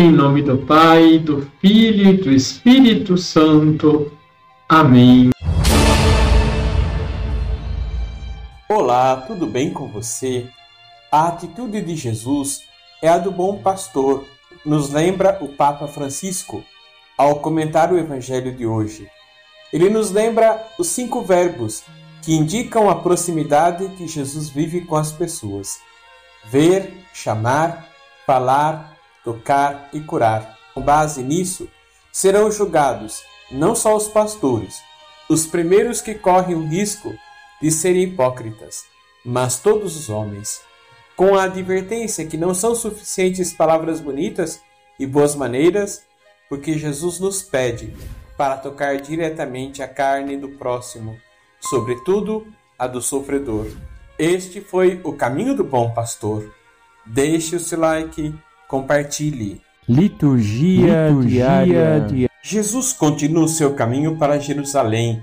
Em nome do Pai, do Filho e do Espírito Santo. Amém. Olá, tudo bem com você? A atitude de Jesus é a do bom pastor, nos lembra o Papa Francisco ao comentar o Evangelho de hoje. Ele nos lembra os cinco verbos que indicam a proximidade que Jesus vive com as pessoas: ver, chamar, falar, tocar e curar. Com base nisso, serão julgados não só os pastores, os primeiros que correm o risco de serem hipócritas, mas todos os homens, com a advertência que não são suficientes palavras bonitas e boas maneiras, porque Jesus nos pede para tocar diretamente a carne do próximo, sobretudo a do sofredor. Este foi o caminho do bom pastor. Deixe o seu like compartilhe. Liturgia, Liturgia diária. diária. Jesus continua o seu caminho para Jerusalém.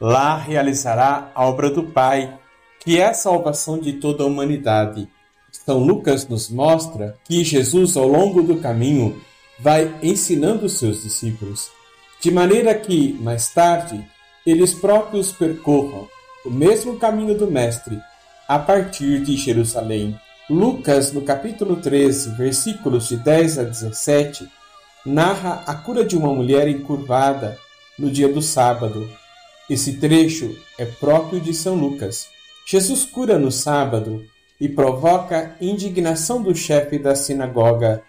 Lá realizará a obra do Pai, que é a salvação de toda a humanidade. São Lucas nos mostra que Jesus, ao longo do caminho, vai ensinando os seus discípulos, de maneira que, mais tarde, eles próprios percorram o mesmo caminho do Mestre a partir de Jerusalém. Lucas, no capítulo 13, versículos de 10 a 17, narra a cura de uma mulher encurvada no dia do sábado. Esse trecho é próprio de São Lucas. Jesus cura no sábado e provoca indignação do chefe da sinagoga.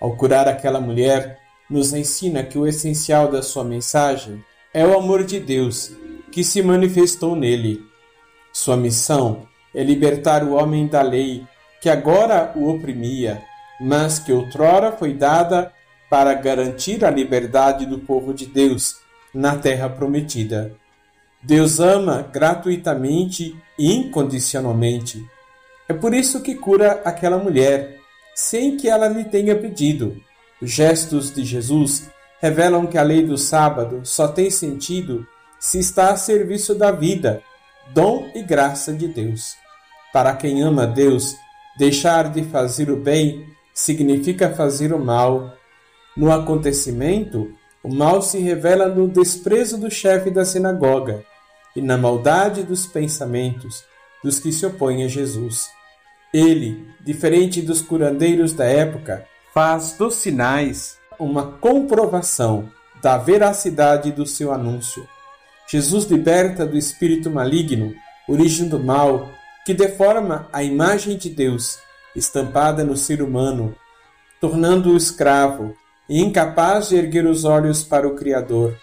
Ao curar aquela mulher, nos ensina que o essencial da sua mensagem é o amor de Deus que se manifestou nele. Sua missão é libertar o homem da lei que agora o oprimia, mas que outrora foi dada para garantir a liberdade do povo de Deus na terra prometida. Deus ama gratuitamente e incondicionalmente. É por isso que cura aquela mulher, sem que ela lhe tenha pedido. Os gestos de Jesus revelam que a lei do sábado só tem sentido se está a serviço da vida, dom e graça de Deus. Para quem ama Deus, Deixar de fazer o bem significa fazer o mal. No acontecimento, o mal se revela no desprezo do chefe da sinagoga e na maldade dos pensamentos dos que se opõem a Jesus. Ele, diferente dos curandeiros da época, faz dos sinais uma comprovação da veracidade do seu anúncio. Jesus liberta do espírito maligno, origem do mal, que deforma a imagem de Deus estampada no ser humano, tornando-o escravo e incapaz de erguer os olhos para o Criador.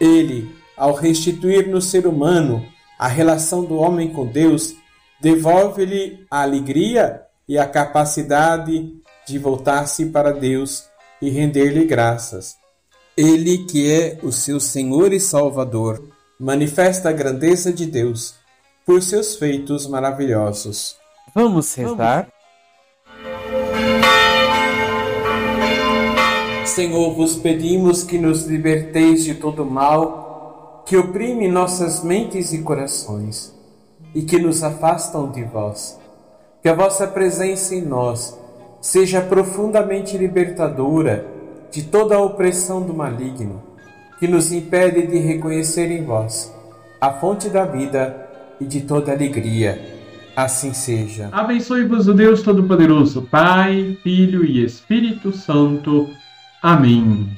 Ele, ao restituir no ser humano a relação do homem com Deus, devolve-lhe a alegria e a capacidade de voltar-se para Deus e render-lhe graças. Ele, que é o seu Senhor e Salvador, manifesta a grandeza de Deus por seus feitos maravilhosos. Vamos rezar? Senhor, vos pedimos que nos liberteis de todo mal que oprime nossas mentes e corações e que nos afastam de vós. Que a vossa presença em nós seja profundamente libertadora de toda a opressão do maligno que nos impede de reconhecer em vós a fonte da vida e de toda alegria. Assim seja. Abençoe-vos o Deus Todo-Poderoso, Pai, Filho e Espírito Santo. Amém.